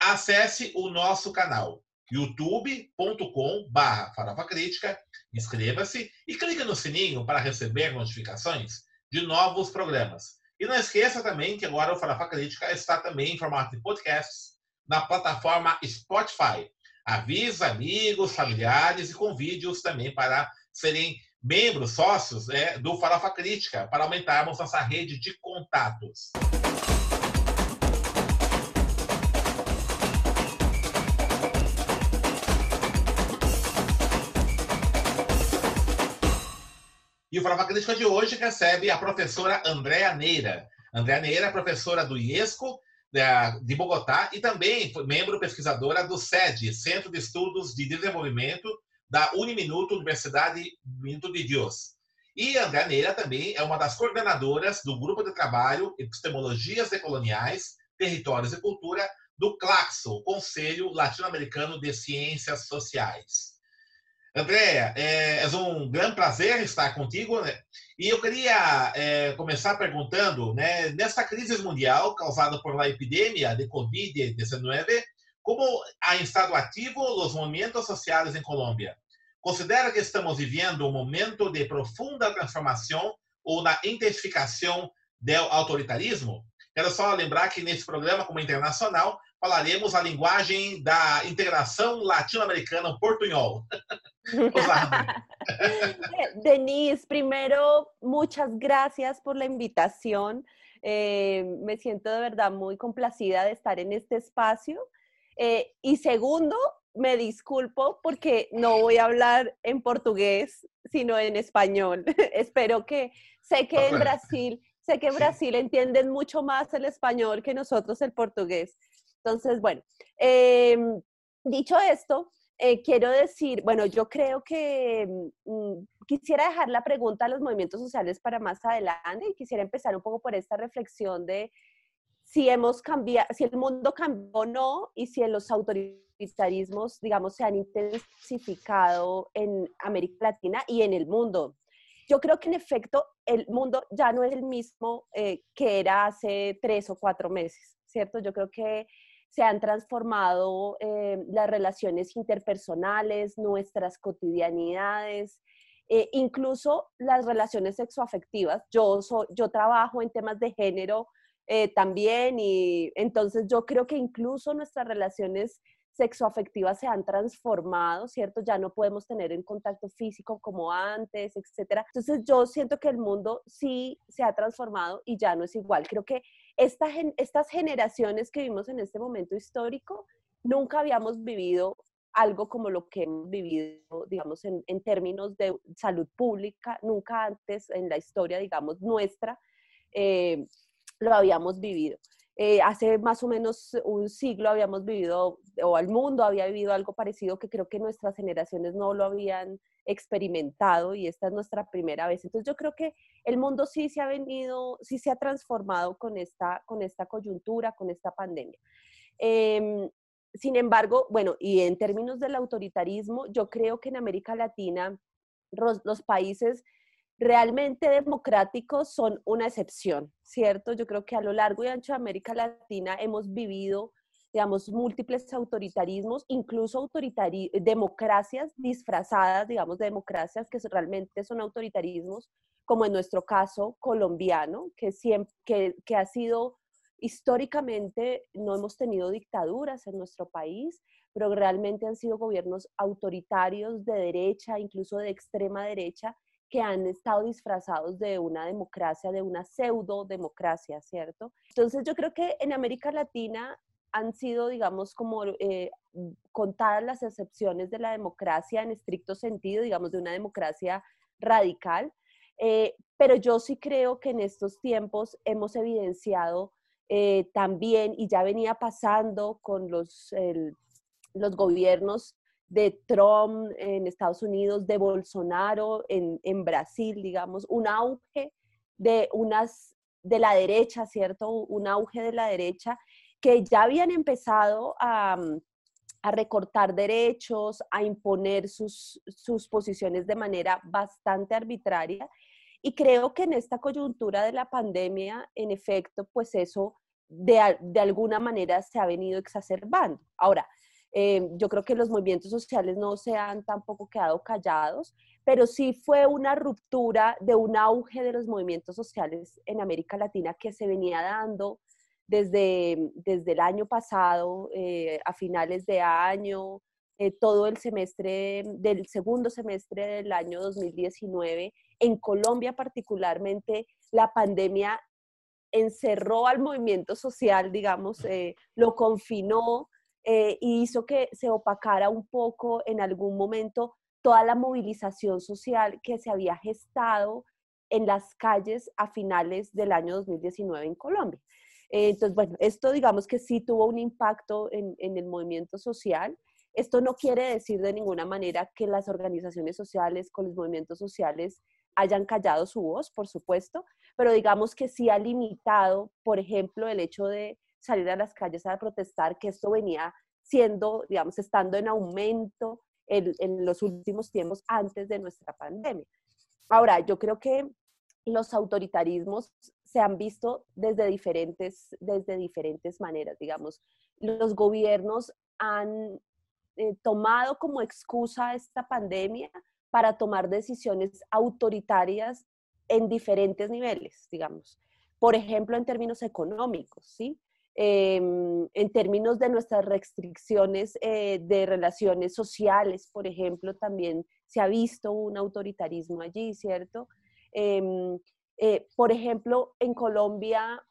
acesse o nosso canal youtube.com/barra Farofa Crítica, inscreva-se e clique no sininho para receber notificações de novos programas. E não esqueça também que agora o Farofa Crítica está também em formato de podcasts na plataforma Spotify. Avisa amigos, familiares e convide-os também para serem membros, sócios é, do Farofa Crítica, para aumentarmos nossa rede de contatos. E o Farofa Crítica de hoje recebe a professora Andréa Neira. Andréa Neira é professora do IESCO, de Bogotá, e também membro pesquisadora do SED, Centro de Estudos de Desenvolvimento da Uniminuto Universidade Minuto de Deus. E Andréa Neira também é uma das coordenadoras do Grupo de Trabalho Epistemologias Decoloniais, Territórios e Cultura do CLACSO, Conselho Latino-Americano de Ciências Sociais. Andréia, é, é, um grande prazer estar contigo. Né? E eu queria é, começar perguntando, né, nessa crise mundial causada por uma epidemia de Covid-19, como ha estado ativo os movimentos sociais em Colômbia? Considera que estamos vivendo um momento de profunda transformação ou na intensificação do autoritarismo? Quero só lembrar que nesse programa, como internacional, falaremos a linguagem da integração latino-americana, portunhol. Denise, primero, muchas gracias por la invitación. Eh, me siento de verdad muy complacida de estar en este espacio. Eh, y segundo, me disculpo porque no voy a hablar en portugués, sino en español. Espero que, sé que en Brasil, sé que en Brasil entienden mucho más el español que nosotros el portugués. Entonces, bueno, em, dicho esto, eh, quiero decir, bueno, yo creo que mm, quisiera dejar la pregunta a los movimientos sociales para más adelante y quisiera empezar un poco por esta reflexión de si hemos cambiado, si el mundo cambió o no y si los autoritarismos, digamos, se han intensificado en América Latina y en el mundo. Yo creo que en efecto el mundo ya no es el mismo eh, que era hace tres o cuatro meses, ¿cierto? Yo creo que se han transformado eh, las relaciones interpersonales, nuestras cotidianidades, eh, incluso las relaciones sexoafectivas. Yo, yo trabajo en temas de género eh, también y entonces yo creo que incluso nuestras relaciones sexoafectivas se han transformado, ¿cierto? Ya no podemos tener en contacto físico como antes, etcétera. Entonces yo siento que el mundo sí se ha transformado y ya no es igual. Creo que estas generaciones que vivimos en este momento histórico, nunca habíamos vivido algo como lo que hemos vivido, digamos, en, términos de salud pública, nunca antes en la historia, digamos, nuestra, eh, lo habíamos vivido. Eh, hace más o menos un siglo habíamos vivido, o el mundo había vivido algo parecido que creo que nuestras generaciones no lo habían experimentado y esta es nuestra primera vez. Entonces yo creo que el mundo sí se ha venido, sí se ha transformado con esta, con esta coyuntura, con esta pandemia. Em, sin embargo, bueno, y en términos del autoritarismo, yo creo que en América Latina los países realmente democráticos son una excepción, ¿cierto? Yo creo que a lo largo y ancho de América Latina hemos vivido, digamos, múltiples autoritarismos, incluso democracias disfrazadas, digamos, de democracias que realmente son autoritarismos, como en nuestro caso colombiano, que, siempre, que, que ha sido históricamente, no hemos tenido dictaduras en nuestro país, pero realmente han sido gobiernos autoritarios de derecha, incluso de extrema derecha, que han estado disfrazados de una democracia, de una pseudo democracia, ¿cierto? Entonces yo creo que en América Latina han sido, digamos, como eh, contadas las excepciones de la democracia en estricto sentido, digamos, de una democracia radical, eh, pero yo sí creo que en estos tiempos hemos evidenciado eh, también, y ya venía pasando con los, los gobiernos de Trump en Estados Unidos, de Bolsonaro en, en Brasil, digamos, un auge de unas de la derecha, ¿cierto? Un auge de la derecha que ya habían empezado a, a recortar derechos, a imponer sus, posiciones de manera bastante arbitraria. Y creo que en esta coyuntura de la pandemia, en efecto, pues eso de, de alguna manera se ha venido exacerbando. Ahora, eh, yo creo que los movimientos sociales no se han tampoco quedado callados, pero sí fue una ruptura de un auge de los movimientos sociales en América Latina que se venía dando desde, desde el año pasado, eh, a finales de año, eh, todo el semestre, del segundo semestre del año 2019. En Colombia particularmente, la pandemia encerró al movimiento social, digamos, eh, lo confinó y hizo que se opacara un poco en algún momento toda la movilización social que se había gestado en las calles a finales del año 2019 en Colombia. Entonces, bueno, esto digamos que sí tuvo un impacto en, el movimiento social. Esto no quiere decir de ninguna manera que las organizaciones sociales con los movimientos sociales hayan callado su voz, por supuesto, pero digamos que sí ha limitado, por ejemplo, el hecho de salir a las calles a protestar, que esto venía siendo, digamos, estando en aumento en, en los últimos tiempos antes de nuestra pandemia. Ahora, yo creo que los autoritarismos se han visto desde diferentes, desde diferentes maneras, digamos. Los gobiernos han eh, tomado como excusa esta pandemia para tomar decisiones autoritarias en diferentes niveles, digamos. Por ejemplo, en términos económicos, ¿sí? Em, en términos de nuestras restricciones eh, de relaciones sociales, por ejemplo, también se ha visto un autoritarismo allí, ¿cierto? Em, eh, por ejemplo, en Colombia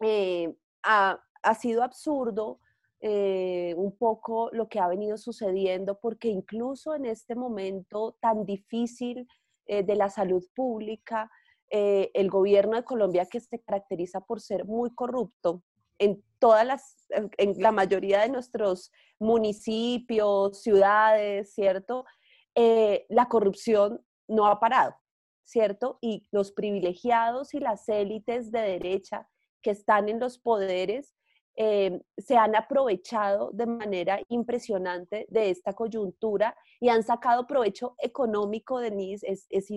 eh, ha, sido absurdo eh, un poco lo que ha venido sucediendo, porque incluso en este momento tan difícil de la salud pública, el gobierno de Colombia, que se caracteriza por ser muy corrupto, en todas las, en la mayoría de nuestros municipios, ciudades, ¿cierto? la corrupción no ha parado. ¿Cierto? Y los privilegiados y las élites de derecha que están en los poderes eh, se han aprovechado de manera impresionante de esta coyuntura y han sacado provecho económico, Denise, es, es,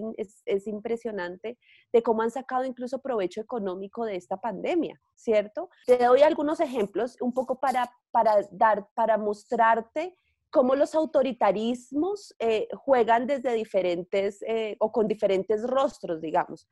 es, impresionante de cómo han sacado incluso provecho económico de esta pandemia, ¿cierto? Te doy algunos ejemplos un poco para, para, dar, para mostrarte cómo los autoritarismos eh, juegan desde diferentes eh, o con diferentes rostros, digamos.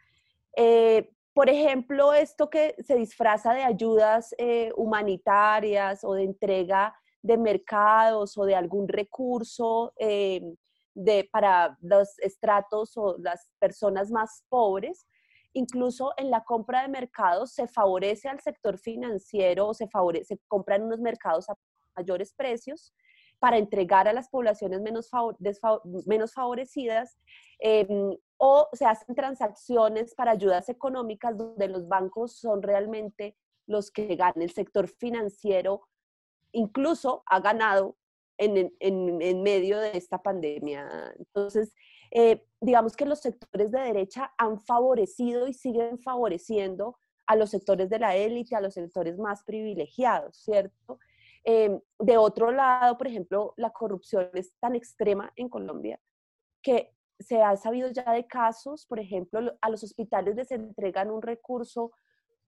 Eh, por ejemplo, esto que se disfraza de ayudas humanitarias o de entrega de mercados o de algún recurso de, para los estratos o las personas más pobres, incluso en la compra de mercados se favorece al sector financiero o se, favorece, se compran unos mercados a mayores precios para entregar a las poblaciones menos, menos favorecidas em, o se hacen transacciones para ayudas económicas donde los bancos son realmente los que ganan. El sector financiero incluso ha ganado en, en, en medio de esta pandemia. Entonces, eh, digamos que los sectores de derecha han favorecido y siguen favoreciendo a los sectores de la élite, a los sectores más privilegiados, ¿cierto? Em, de otro lado, por ejemplo, la corrupción es tan extrema en Colombia que se ha sabido ya de casos, por ejemplo, a los hospitales les entregan un recurso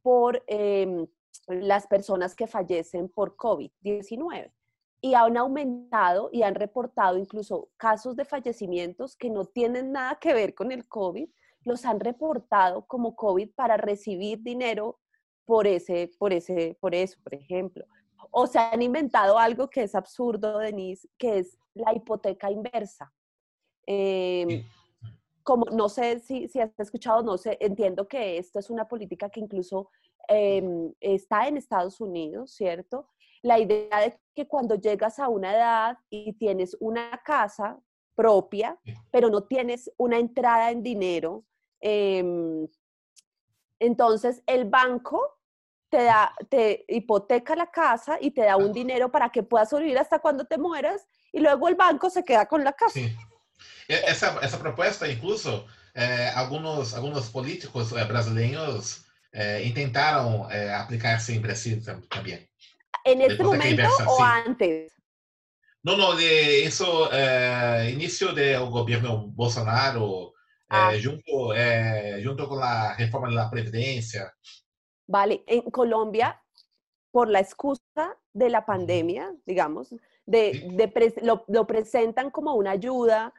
por em, las personas que fallecen por COVID-19 y han aumentado y han reportado incluso casos de fallecimientos que no tienen nada que ver con el COVID, los han reportado como COVID para recibir dinero por ese, por ese, por eso, por ejemplo o se han inventado algo que es absurdo, Denise, que es la hipoteca inversa. Em, como no sé si, si, has escuchado, no sé, entiendo que esto es una política que incluso em, está en Estados Unidos, ¿cierto? La idea de que cuando llegas a una edad y tienes una casa propia, pero no tienes una entrada en dinero, em, entonces el banco te da, te hipoteca la casa y te da un dinero para que puedas sobrevivir hasta cuando te mueras y luego el banco se queda con la casa. Sí. E, esa, esa propuesta, incluso, eh, algunos, algunos políticos eh, brasileños eh, intentaron eh, aplicarse en Brasil también. ¿En este momento o sí. antes? No, no, de eso, eh, inicio del gobierno Bolsonaro, ah. junto, junto con la reforma de la Previdencia. Vale, en Colombia, por la excusa de la pandemia, digamos, de, de pre lo, lo, presentan como una ayuda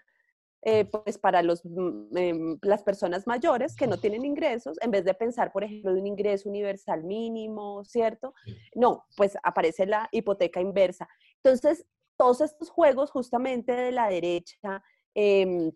eh, pues para los, eh, las personas mayores que no tienen ingresos, en vez de pensar, por ejemplo, de un ingreso universal mínimo, ¿cierto? No, pues aparece la hipoteca inversa. Entonces, todos estos juegos justamente de la derecha, eh,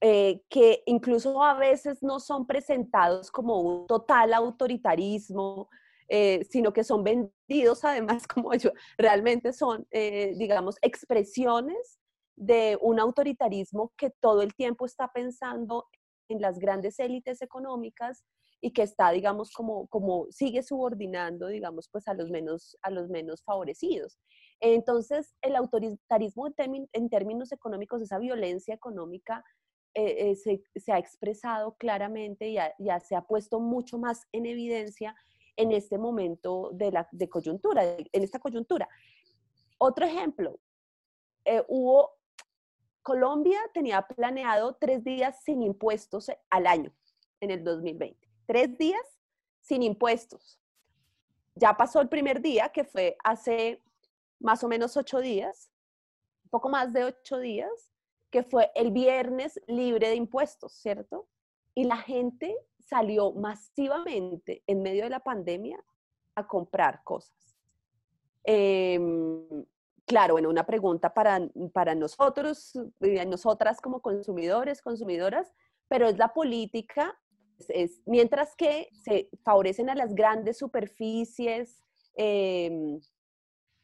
eh, que incluso a veces no son presentados como un total autoritarismo, eh, sino que son vendidos además como yo, realmente son, eh, digamos, expresiones de un autoritarismo que todo el tiempo está pensando en las grandes élites económicas y que está, digamos, como, como sigue subordinando, digamos, pues a los menos, a los menos favorecidos. Entonces, el autoritarismo en, en términos económicos, esa violencia económica, eh, eh, se, ha expresado claramente y ya se ha puesto mucho más en evidencia en este momento de, la, coyuntura, en esta coyuntura. Otro ejemplo, eh, hubo, Colombia tenía planeado tres días sin impuestos al año en el 2020. Tres días sin impuestos. Ya pasó el primer día, que fue hace más o menos ocho días, poco más de ocho días, que fue el viernes libre de impuestos, ¿cierto? Y la gente salió masivamente en medio de la pandemia a comprar cosas. Em, claro, bueno, una pregunta para, para nosotros, eh, nosotras como consumidores, consumidoras, pero es la política, es, mientras que se favorecen a las grandes superficies, em,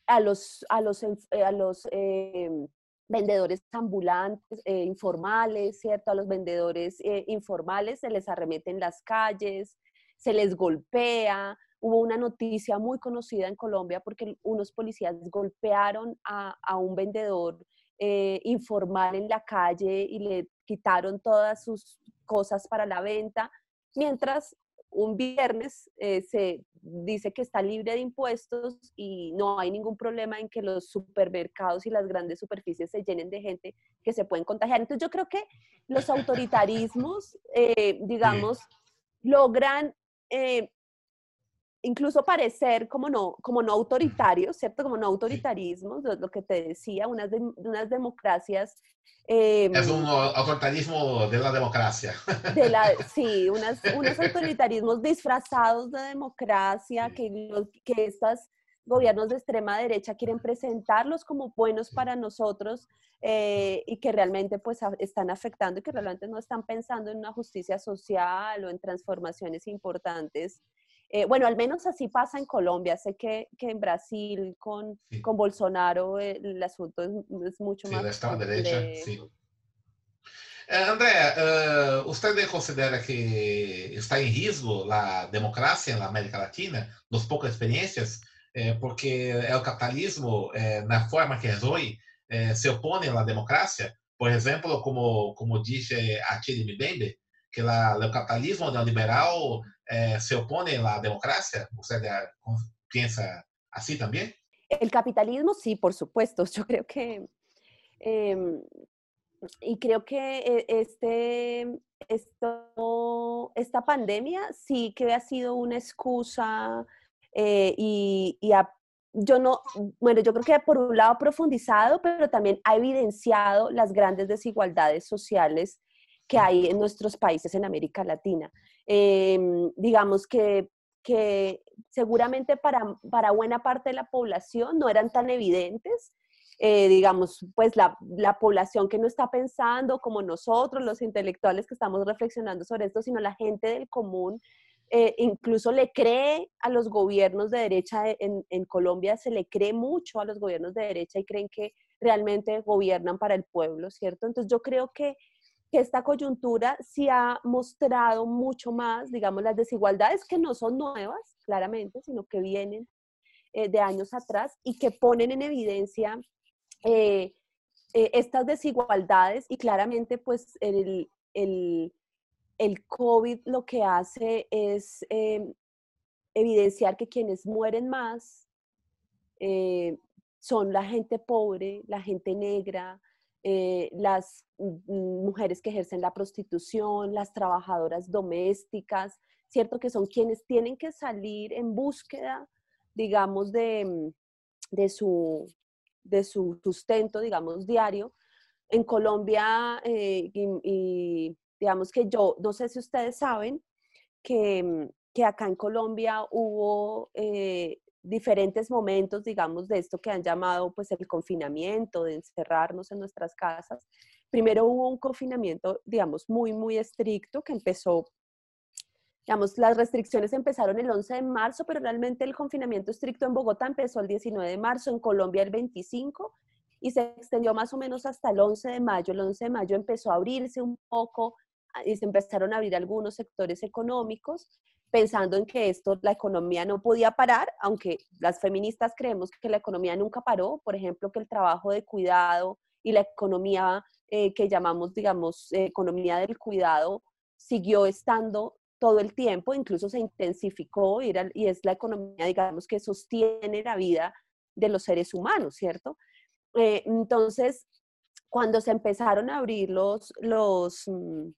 a los, a los, a los em, vendedores ambulantes, eh, informales, ¿cierto? A los vendedores eh, informales se les arremeten las calles, se les golpea. Hubo una noticia muy conocida en Colombia porque unos policías golpearon a, a un vendedor eh, informal en la calle y le quitaron todas sus cosas para la venta, mientras un viernes eh, se dice que está libre de impuestos y no hay ningún problema en que los supermercados y las grandes superficies se llenen de gente que se pueden contagiar. Entonces yo creo que los autoritarismos, eh, digamos, logran eh, incluso parecer como no, como no autoritarios, ¿cierto? Como no autoritarismos, lo, que te decía, unas, de, unas democracias... Eh, es un autoritarismo de la democracia. De la, sí, unas, unos autoritarismos disfrazados de democracia que, que estos gobiernos de extrema derecha quieren presentarlos como buenos para nosotros eh, y que realmente pues están afectando y que realmente no están pensando en una justicia social o en transformaciones importantes eh, bueno, al menos así pasa en Colombia. Sé que, que en Brasil con, sí. con Bolsonaro eh, el asunto es, es mucho sí, más... la extrema derecha, sí. Eh, Andrea, uh, ¿usted considera que está en riesgo la democracia en la América Latina, las pocas experiencias? Eh, porque el capitalismo, eh, na forma que es hoy, eh, se opone a la democracia. Por ejemplo, como, como dice Achille Mbembe, que la, el capitalismo neoliberal eh, se opone a la democracia. ¿Usted piensa así también? El capitalismo, sí, por supuesto. Yo creo que, eh, y creo que e, este, esto, esta pandemia sí que ha sido una excusa eh, y, y yo no, bueno, yo creo que por un lado ha profundizado, pero también ha evidenciado las grandes desigualdades sociales que hay en nuestros países en América Latina. Eh, digamos que, que seguramente para, para, buena parte de la población no eran tan evidentes. Eh, digamos, pues la, la, población que no está pensando como nosotros, los intelectuales que estamos reflexionando sobre esto, sino la gente del común, eh, incluso le cree a los gobiernos de derecha en, en, Colombia, se le cree mucho a los gobiernos de derecha y creen que realmente gobiernan para el pueblo, ¿cierto? Entonces yo creo que que esta coyuntura sí ha mostrado mucho más, digamos, las desigualdades que no son nuevas, claramente, sino que vienen eh, de años atrás y que ponen en evidencia eh, eh, estas desigualdades y claramente pues el, el, el, COVID lo que hace es evidenciar que quienes mueren más son la gente pobre, la gente negra, las mm, mujeres que ejercen la prostitución, las trabajadoras domésticas, ¿cierto? Que son quienes tienen que salir en búsqueda digamos, de, mm, de, su, de su sustento, digamos, diario. En Colombia, eh, y, digamos que yo, no sé si ustedes saben, que, mm, que acá en Colombia hubo eh, diferentes momentos, digamos, de esto que han llamado pues el confinamiento, de encerrarnos en nuestras casas. Primero hubo un confinamiento, digamos, muy, muy estricto que empezó digamos, las restricciones empezaron el 11 de marzo, pero realmente el confinamiento estricto en Bogotá empezó el 19 de marzo, en Colombia el 25 y se extendió más o menos hasta el 11 de mayo. El 11 de mayo empezó a abrirse un poco ah, y se empezaron a abrir algunos sectores económicos, pensando en que esto, la economía no podía parar, aunque las feministas creemos que la economía nunca paró, por ejemplo, que el trabajo de cuidado y la economía eh, que llamamos, digamos, economía del cuidado siguió estando todo el tiempo, incluso se intensificó y, es la economía, digamos, que sostiene la vida de los seres humanos, ¿cierto? Eh, entonces, cuando se empezaron a abrir los, los mm,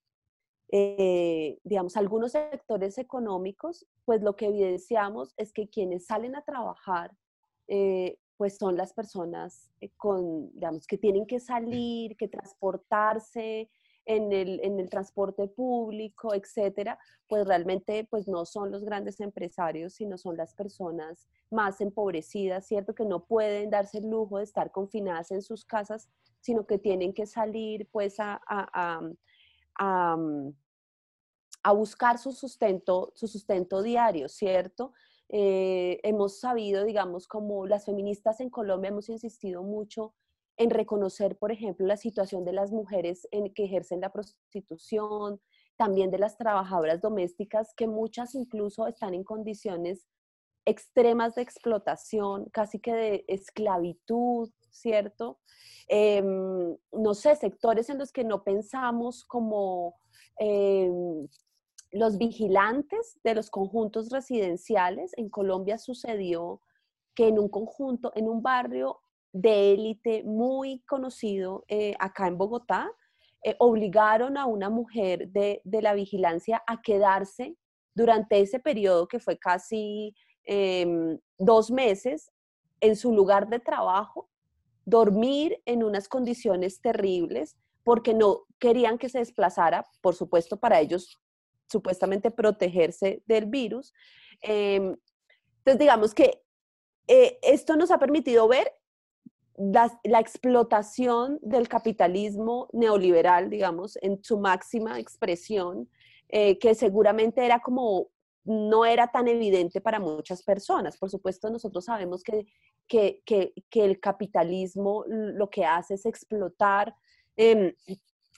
eh, digamos, algunos sectores económicos, pues lo que evidenciamos es que quienes salen a trabajar, eh, pues son las personas con, digamos, que tienen que salir, que transportarse, en el, en el transporte público, etcétera, pues realmente pues no son los grandes empresarios, sino son las personas más empobrecidas, ¿cierto? Que no pueden darse el lujo de estar confinadas en sus casas, sino que tienen que salir pues a, a, a, buscar su sustento, su sustento diario, ¿cierto? Eh, hemos sabido, digamos, como las feministas en Colombia hemos insistido mucho en reconocer, por ejemplo, la situación de las mujeres en, que ejercen la prostitución, también de las trabajadoras domésticas, que muchas incluso están en condiciones extremas de explotación, casi que de esclavitud, ¿cierto? Em, no sé, sectores en los que no pensamos como em, los vigilantes de los conjuntos residenciales. En Colombia sucedió que en un conjunto, en un barrio, de élite muy conocido eh, acá en Bogotá, eh, obligaron a una mujer de, la vigilancia a quedarse durante ese periodo que fue casi em, dos meses en su lugar de trabajo, dormir en unas condiciones terribles porque no querían que se desplazara, por supuesto, para ellos supuestamente protegerse del virus. Em, entonces, digamos que eh, esto nos ha permitido ver la, explotación del capitalismo neoliberal, digamos, en su máxima expresión, eh, que seguramente era como, no era tan evidente para muchas personas. Por supuesto, nosotros sabemos que, que, que, el capitalismo lo que hace es explotar em,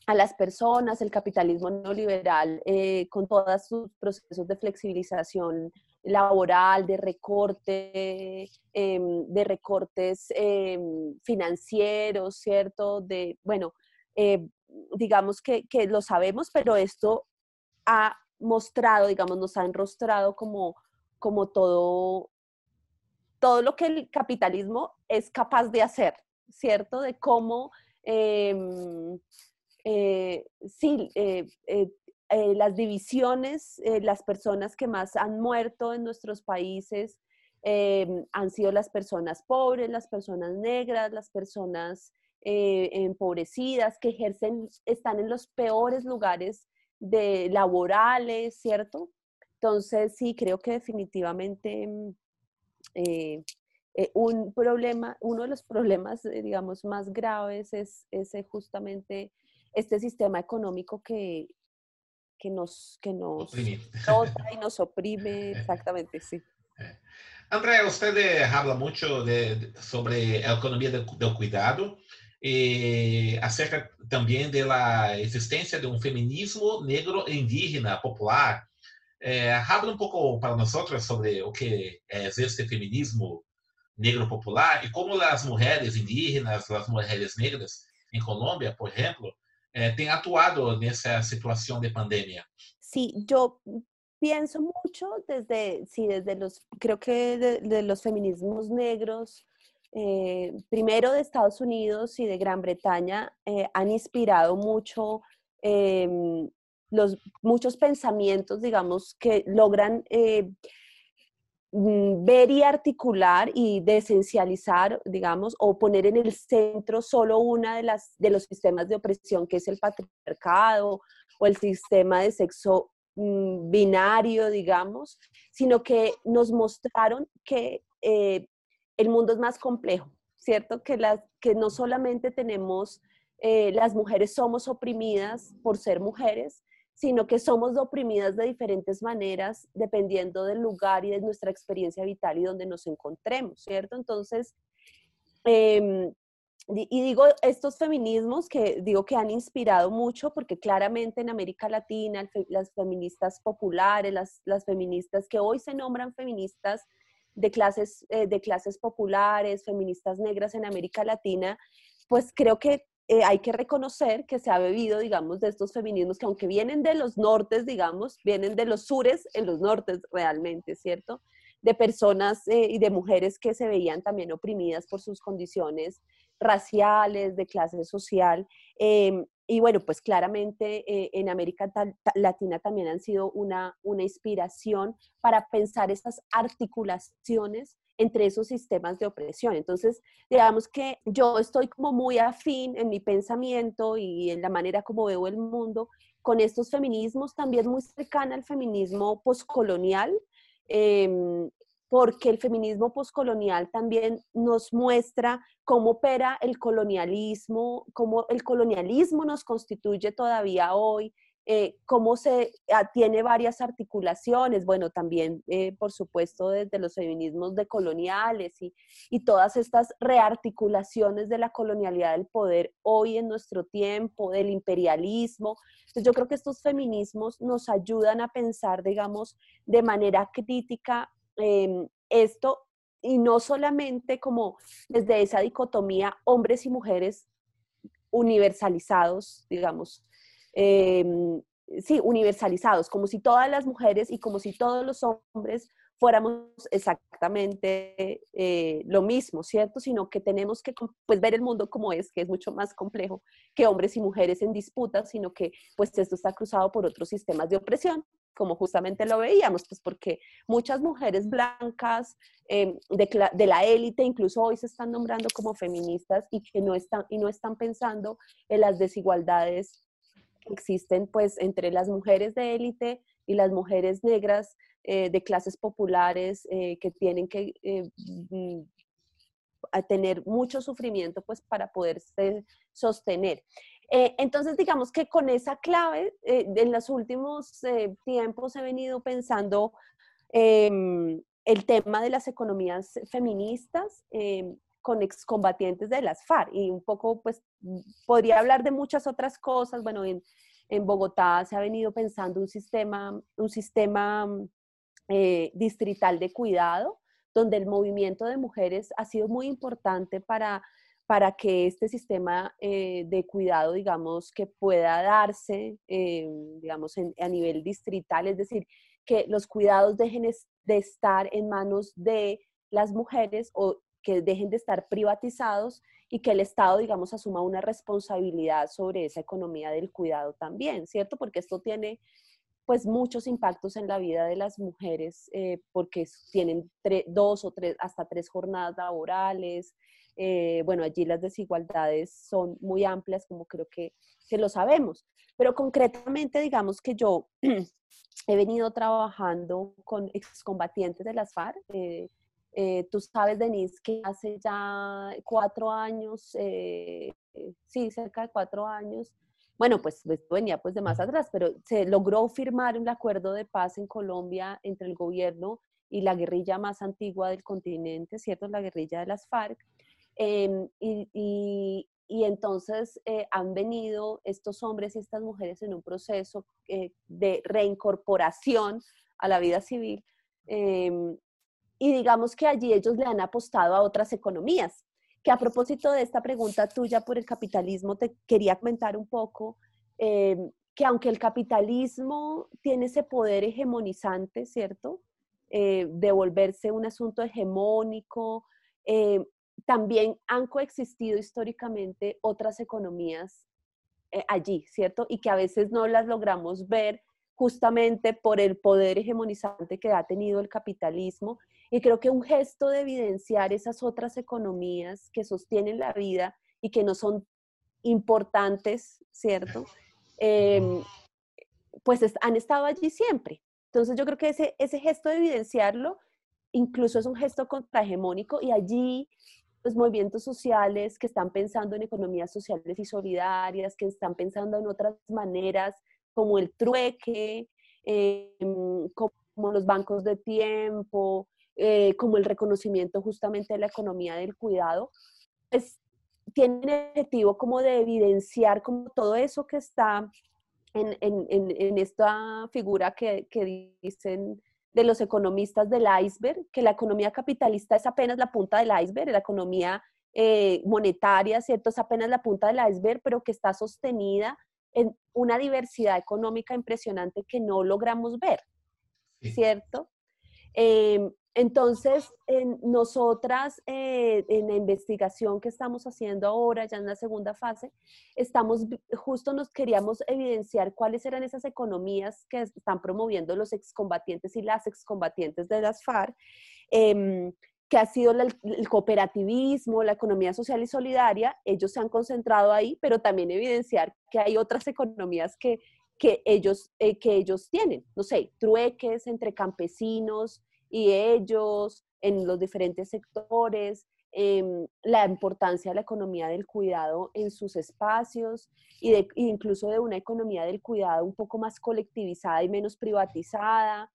a las personas, el capitalismo neoliberal, eh, con todos sus procesos de flexibilización laboral, de recorte, em, de recortes em, financieros, ¿cierto? De, bueno, eh, digamos que, que, lo sabemos, pero esto ha mostrado, digamos, nos ha enrostrado como, como todo, todo lo que el capitalismo es capaz de hacer, ¿cierto? De cómo, em, eh, sí, eh, eh, las divisiones, las personas que más han muerto en nuestros países eh, han sido las personas pobres, las personas negras, las personas empobrecidas, que ejercen, están en los peores lugares de laborales, ¿cierto? Entonces, sí, creo que definitivamente un problema, uno de los problemas, digamos, más graves es, es justamente este sistema económico que, que nos, que nos nota y nos oprime, exactamente, sí. É. André, usted habla mucho de, sobre a economia del, del cuidado eh, acerca também da existência de um feminismo negro indígena popular. Eh, habla pouco para nós sobre o que é este feminismo negro popular e como as mulheres indígenas, as mulheres negras em Colômbia, por exemplo, eh, têm atuado nessa situação de pandemia. Sí, yo pienso mucho desde, sí, desde los, creo que de, de los feminismos negros, eh, primero de Estados Unidos y de Gran Bretaña, eh, han inspirado mucho em, los, muchos pensamientos, digamos, que logran eh, mm, ver y articular y desencializar, digamos, o poner en el centro solo una de las de los sistemas de opresión que es el patriarcado o el sistema de sexo mm, binario, digamos, sino que nos mostraron que eh, el mundo es más complejo, ¿cierto? Que, no solamente tenemos, eh, las mujeres somos oprimidas por ser mujeres, sino que somos oprimidas de diferentes maneras dependiendo del lugar y de nuestra experiencia vital y donde nos encontremos, ¿cierto? Entonces, em, y digo estos feminismos que digo que han inspirado mucho porque claramente en América Latina las feministas populares, las feministas que hoy se nombran feministas de clases, eh, de clases populares, feministas negras en América Latina, pues creo que eh, hay que reconocer que se ha bebido, digamos, de estos feminismos que aunque vienen de los nortes, digamos, vienen de los sures en los nortes realmente, ¿cierto? De personas eh, y de mujeres que se veían también oprimidas por sus condiciones raciales, de clase social. Em, y bueno, pues claramente eh, en América Latina también han sido una, una inspiración para pensar estas articulaciones entre esos sistemas de opresión. Entonces, digamos que yo estoy como muy afín en mi pensamiento y en la manera como veo el mundo con estos feminismos, también muy cercana al feminismo postcolonial, eh, porque el feminismo poscolonial también nos muestra cómo opera el colonialismo, cómo el colonialismo nos constituye todavía hoy, eh, cómo se ah, tiene varias articulaciones, bueno, también, eh, por supuesto, desde los feminismos decoloniales y, y todas estas rearticulaciones de la colonialidad del poder hoy en nuestro tiempo, del imperialismo. Entonces, yo creo que estos feminismos nos ayudan a pensar, digamos, de manera crítica Em, esto y no solamente como desde esa dicotomía hombres y mujeres universalizados, digamos, em, sí, universalizados, como si todas las mujeres y como si todos los hombres fuéramos exactamente eh, lo mismo, ¿cierto? Sino que tenemos que pues, ver el mundo como es, que es mucho más complejo que hombres y mujeres en disputa, sino que pues esto está cruzado por otros sistemas de opresión, como justamente lo veíamos, pues porque muchas mujeres blancas em, de, la élite, incluso hoy se están nombrando como feministas y que no están, y no están pensando en las desigualdades que existen pues entre las mujeres de élite y las mujeres negras eh, de clases populares eh, que tienen que eh, mm, tener mucho sufrimiento pues para poderse sostener. Entonces, digamos que con esa clave, en los últimos tiempos he venido pensando em, el tema de las economías feministas em, con excombatientes de las FARC y un poco, pues, podría hablar de muchas otras cosas. Bueno, en, en Bogotá se ha venido pensando un sistema, un sistema eh, distrital de cuidado, donde el movimiento de mujeres ha sido muy importante para, para que este sistema eh, de cuidado, digamos, que pueda darse, eh, digamos, a nivel distrital, es decir, que los cuidados dejen de estar en manos de las mujeres o que dejen de estar privatizados y que el Estado, digamos, asuma una responsabilidad sobre esa economía del cuidado también, ¿cierto? Porque esto tiene pues muchos impactos en la vida de las mujeres eh, porque tienen dos o tres, hasta tres jornadas laborales. Eh, bueno, allí las desigualdades son muy amplias, como creo que, que lo sabemos. Pero concretamente, digamos que yo he venido trabajando con excombatientes de las FARC. Eh, tú sabes, Denise, que hace ya cuatro años, sí, cerca de cuatro años, bueno, pues esto venía pues de más atrás, pero se logró firmar un acuerdo de paz en Colombia entre el gobierno y la guerrilla más antigua del continente, ¿cierto? La guerrilla de las FARC. Em, y, y entonces eh, han venido estos hombres y estas mujeres en un proceso eh, de reincorporación a la vida civil. Em, y digamos que allí ellos le han apostado a otras economías. Que a propósito de esta pregunta tuya por el capitalismo, te quería comentar un poco em, que aunque el capitalismo tiene ese poder hegemonizante, ¿cierto? Eh, de volverse un asunto hegemónico, em, también han coexistido históricamente otras economías eh, allí, ¿cierto? Y que a veces no las logramos ver justamente por el poder hegemonizante que ha tenido el capitalismo. Y creo que un gesto de evidenciar esas otras economías que sostienen la vida y que no son importantes, ¿cierto? Em, pues han estado allí siempre. Entonces yo creo que ese, ese gesto de evidenciarlo incluso es un gesto contrahegemónico y allí los movimientos sociales que están pensando en economías sociales y solidarias, que están pensando en otras maneras como el trueque, em, como los bancos de tiempo, eh, como el reconocimiento justamente de la economía del cuidado, pues tienen el objetivo como de evidenciar como todo eso que está en, en, en, esta figura que, que dicen de los economistas del iceberg, que la economía capitalista es apenas la punta del iceberg, la economía eh, monetaria, ¿cierto? Es apenas la punta del iceberg, pero que está sostenida en una diversidad económica impresionante que no logramos ver, ¿cierto? Em, entonces, en nosotras, eh, en la investigación que estamos haciendo ahora, ya en la segunda fase, estamos, justo nos queríamos evidenciar cuáles eran esas economías que están promoviendo los excombatientes y las excombatientes de las FARC, em, que ha sido el cooperativismo, la economía social y solidaria, ellos se han concentrado ahí, pero también evidenciar que hay otras economías que, que, ellos, eh, que ellos tienen, no sé, trueques entre campesinos, y ellos en los diferentes sectores, em, la importancia de la economía del cuidado en sus espacios y de, incluso de una economía del cuidado un poco más colectivizada y menos privatizada.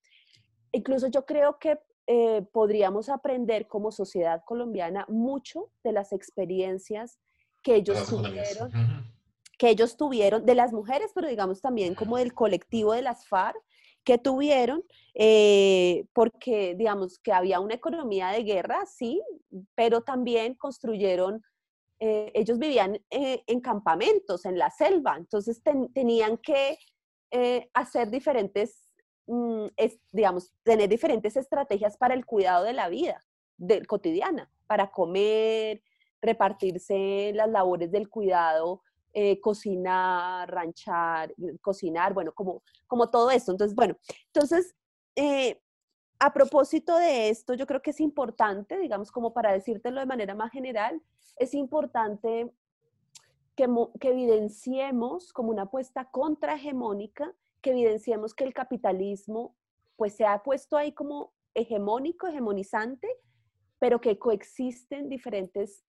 Incluso yo creo que eh, podríamos aprender como sociedad colombiana mucho de las experiencias que ellos tuvieron, que ellos tuvieron de las mujeres, pero digamos también como del colectivo de las FARC, que tuvieron, eh, porque digamos que había una economía de guerra, sí, pero también construyeron, eh, ellos vivían eh, en campamentos, en la selva, entonces tenían que hacer diferentes, mm, digamos, tener diferentes estrategias para el cuidado de la vida del, cotidiana, para comer, repartirse las labores del cuidado eh, cocinar, ranchar, eh, cocinar, bueno, como, como todo esto. Entonces, bueno, entonces, eh, a propósito de esto, yo creo que es importante, digamos, como para decírtelo de manera más general, es importante que, que evidenciemos como una apuesta contrahegemónica, que evidenciemos que el capitalismo pues se ha puesto ahí como hegemónico, hegemonizante, pero que coexisten diferentes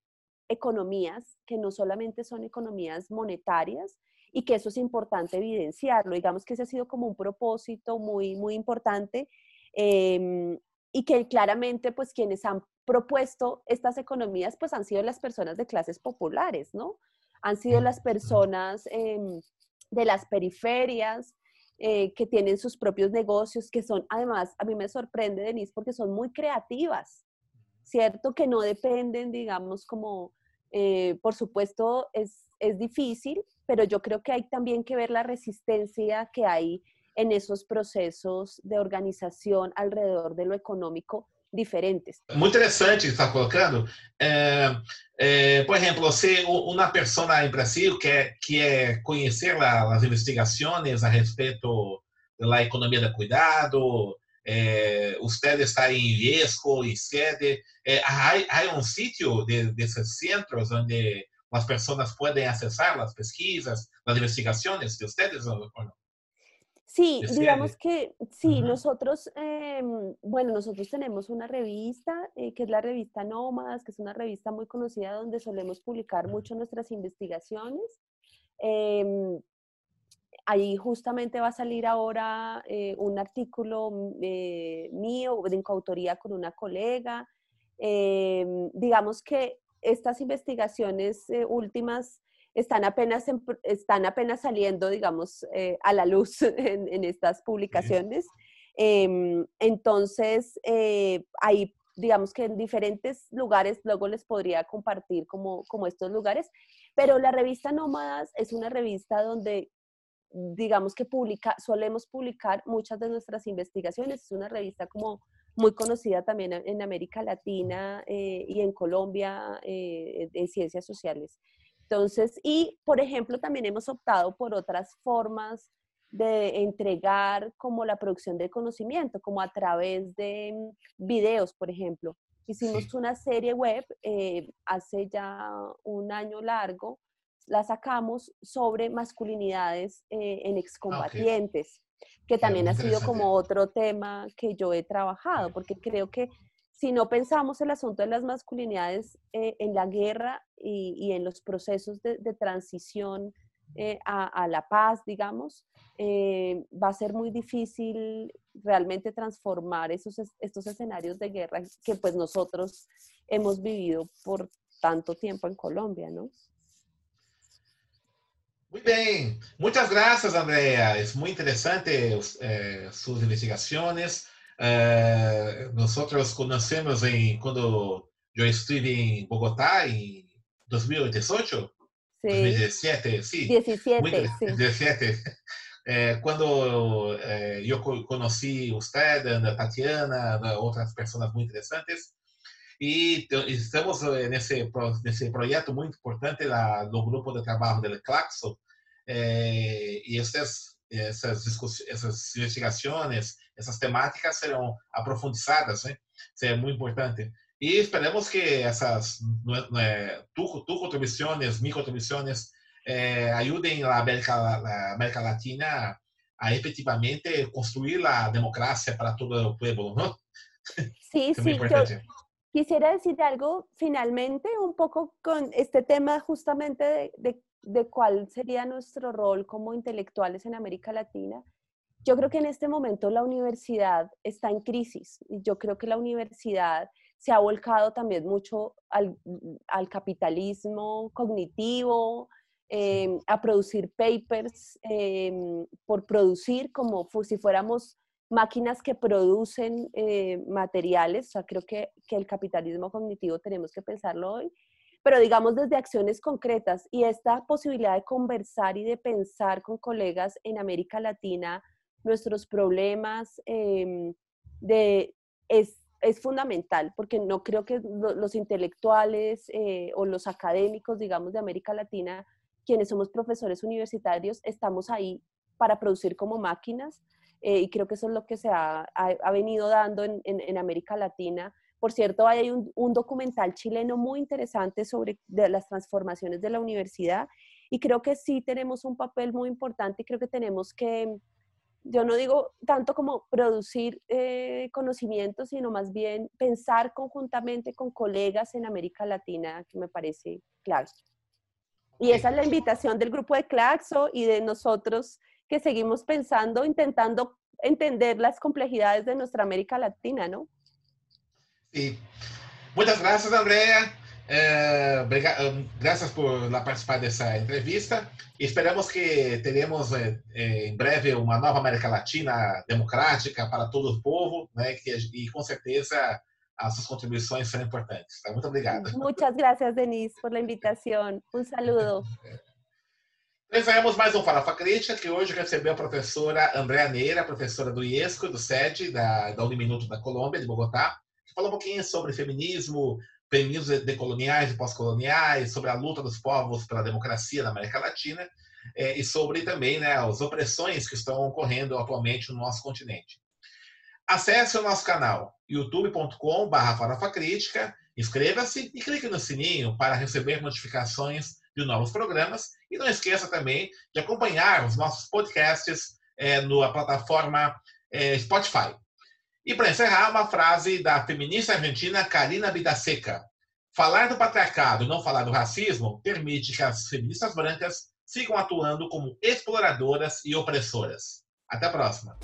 economías que no solamente son economías monetarias y que eso es importante evidenciarlo. Digamos que ese ha sido como un propósito muy, muy importante em, y que claramente pues quienes han propuesto estas economías pues han sido las personas de clases populares, ¿no? Han sido las personas em, de las periferias, eh, que tienen sus propios negocios, que son, además, a mí me sorprende, Denise, porque son muy creativas, ¿cierto? Que no dependen, digamos, como eh, por supuesto, es, es difícil, pero yo creo que hay también que ver la resistencia que hay en esos procesos de organización alrededor de lo económico diferentes. Muy interesante que está colocando. Eh, eh, por ejemplo, si una persona en Brasil quer, quer conhecer la, las investigaciones a respeito de la economía de cuidado, é, usted está em IESCO, em sede. É, há, há um sítio de, desses centros onde as pessoas podem acessar as pesquisas, as investigações de ustedes? Sí, digamos que sí, nosotros, eh, bueno, nosotros tenemos una revista eh, que es la revista Nómadas, que es una revista muy conocida donde solemos publicar mucho nuestras investigaciones. Eh, ahí justamente va a salir ahora eh, un artículo mm, eh, mío de coautoría con una colega. Eh, digamos que estas investigaciones eh, últimas están apenas, están apenas saliendo, digamos, a la luz en, estas publicaciones. Em, entonces, ahí, digamos que en diferentes lugares, luego les podría compartir como, como estos lugares, pero la revista Nómadas es una revista donde digamos que publica, solemos publicar muchas de nuestras investigaciones. Es una revista como muy conocida también en América Latina eh, y en Colombia de ciencias sociales. Entonces, y por ejemplo, también hemos optado por otras formas de entregar como la producción de conocimiento, como a través de videos, por ejemplo. Hicimos una serie web eh, hace ya un año largo, la sacamos sobre masculinidades eh, en ah, excombatientes, que también ha sido como otro tema que yo he trabajado, porque creo que si no pensamos el asunto de las masculinidades eh, en la guerra y, en los procesos de, transición eh, a, la paz, digamos, eh, va a ser muy difícil realmente transformar esos, estos escenarios de guerra que pues nosotros hemos vivido por tanto tiempo en Colombia, ¿no? Muy bien, muchas gracias Andrea, es muy interesante sus investigaciones. Uh, nós conhecemos em quando eu estive em Bogotá em 2018, sí. 2017, sí, 17, muy, sí. 17. Eh, quando eh, eu conheci você, a Tatiana, outras pessoas muito interessantes, e estamos nesse nesse projeto muito importante lá no grupo de trabalho do Claxo, eh, e essas essas essas investigações essas temáticas serão aprofundizadas? Isso é muito importante. E esperamos que essas é, tu, tu contribuições, mi contribuições, eh, ajudem a América, a América Latina a efetivamente construir a democracia para todo o povo, ¿no? Sí, sí, yo quisiera decir algo finalmente un poco con este tema justamente de, de, de cuál sería nuestro rol como intelectuales en América Latina. Yo creo que en este momento la universidad está en crisis yo creo que la universidad se ha volcado también mucho al, capitalismo cognitivo, em, a producir papers, em, por producir como si fuéramos máquinas que producen eh, materiales. O sea, creo que, que el capitalismo cognitivo tenemos que pensarlo hoy, pero digamos desde acciones concretas y esta posibilidad de conversar y de pensar con colegas en América Latina nuestros problemas em, de, es, es, fundamental, porque no creo que los intelectuales eh, o los académicos, digamos, de América Latina, quienes somos profesores universitarios, estamos ahí para producir como máquinas, eh, y creo que eso es lo que se ha, ha, venido dando en, en, América Latina. Por cierto, hay un, un, documental chileno muy interesante sobre de las transformaciones de la universidad y creo que sí tenemos un papel muy importante y creo que tenemos que yo no digo tanto como producir eh, conocimiento, sino más bien pensar conjuntamente con colegas en América Latina, que me parece claro. Y esa es la invitación del grupo de Claxo y de nosotros que seguimos pensando, intentando entender las complejidades de nuestra América Latina, ¿no? Sí. Muchas gracias, Andrea. É, graças por lá participar dessa entrevista. Esperamos que teremos é, é, em breve uma nova América Latina democrática para todo o povo, né? Que, e com certeza as suas contribuições serão importantes. Tá? Muito obrigado. Muitas graças, Denise, por a invitação. Um saludo. Encerramos mais um Farofa Crítica, que hoje recebeu a professora Andréa Neira, professora do IESCO, do SED, da, da Uniminuto da Colômbia, de Bogotá, que falou um pouquinho sobre feminismo, feminismos decoloniais e pós-coloniais, sobre a luta dos povos pela democracia na América Latina é, e sobre também né, as opressões que estão ocorrendo atualmente no nosso continente. Acesse o nosso canal youtube.com.br Crítica, inscreva-se e clique no sininho para receber notificações de novos programas e não esqueça também de acompanhar os nossos podcasts é, na plataforma é, Spotify. E para encerrar, uma frase da feminista argentina Karina Bidaseca. Falar do patriarcado e não falar do racismo permite que as feministas brancas sigam atuando como exploradoras e opressoras. Até a próxima!